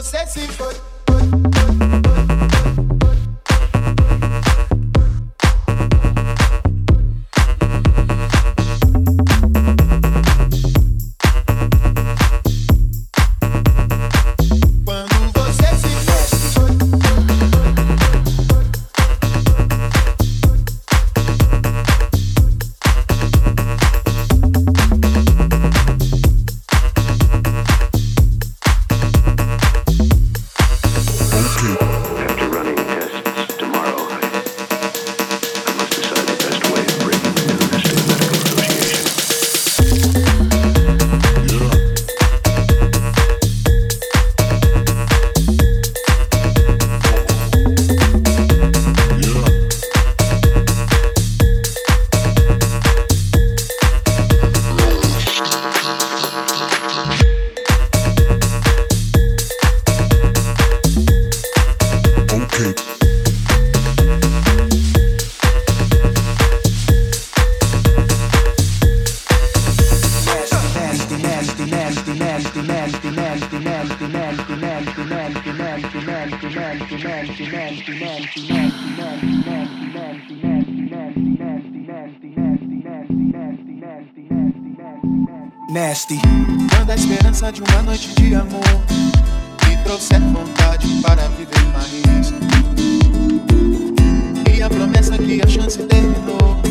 Quando você Nasty. Quando a esperança de uma noite de amor lhe trouxer vontade para viver mais. E a promessa que a chance terminou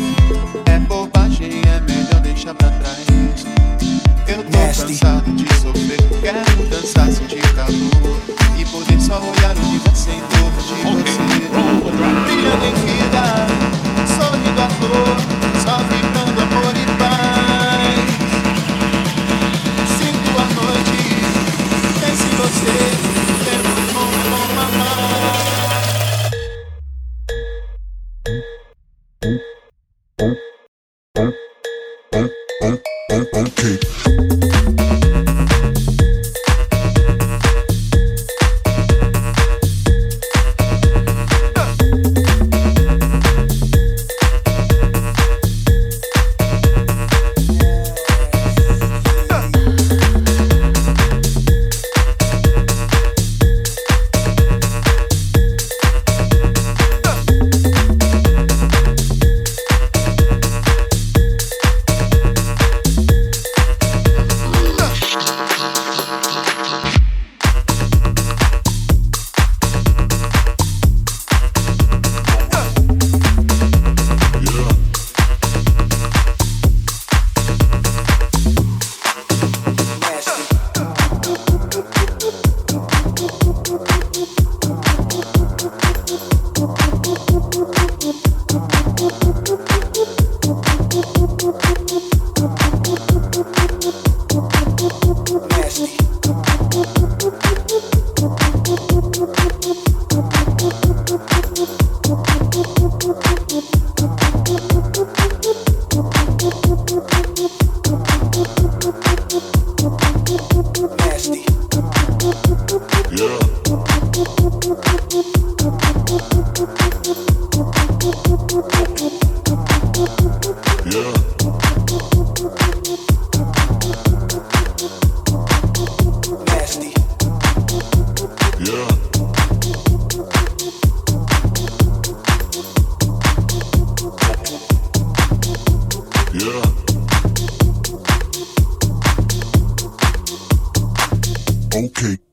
on, cake. Yeah. Okay.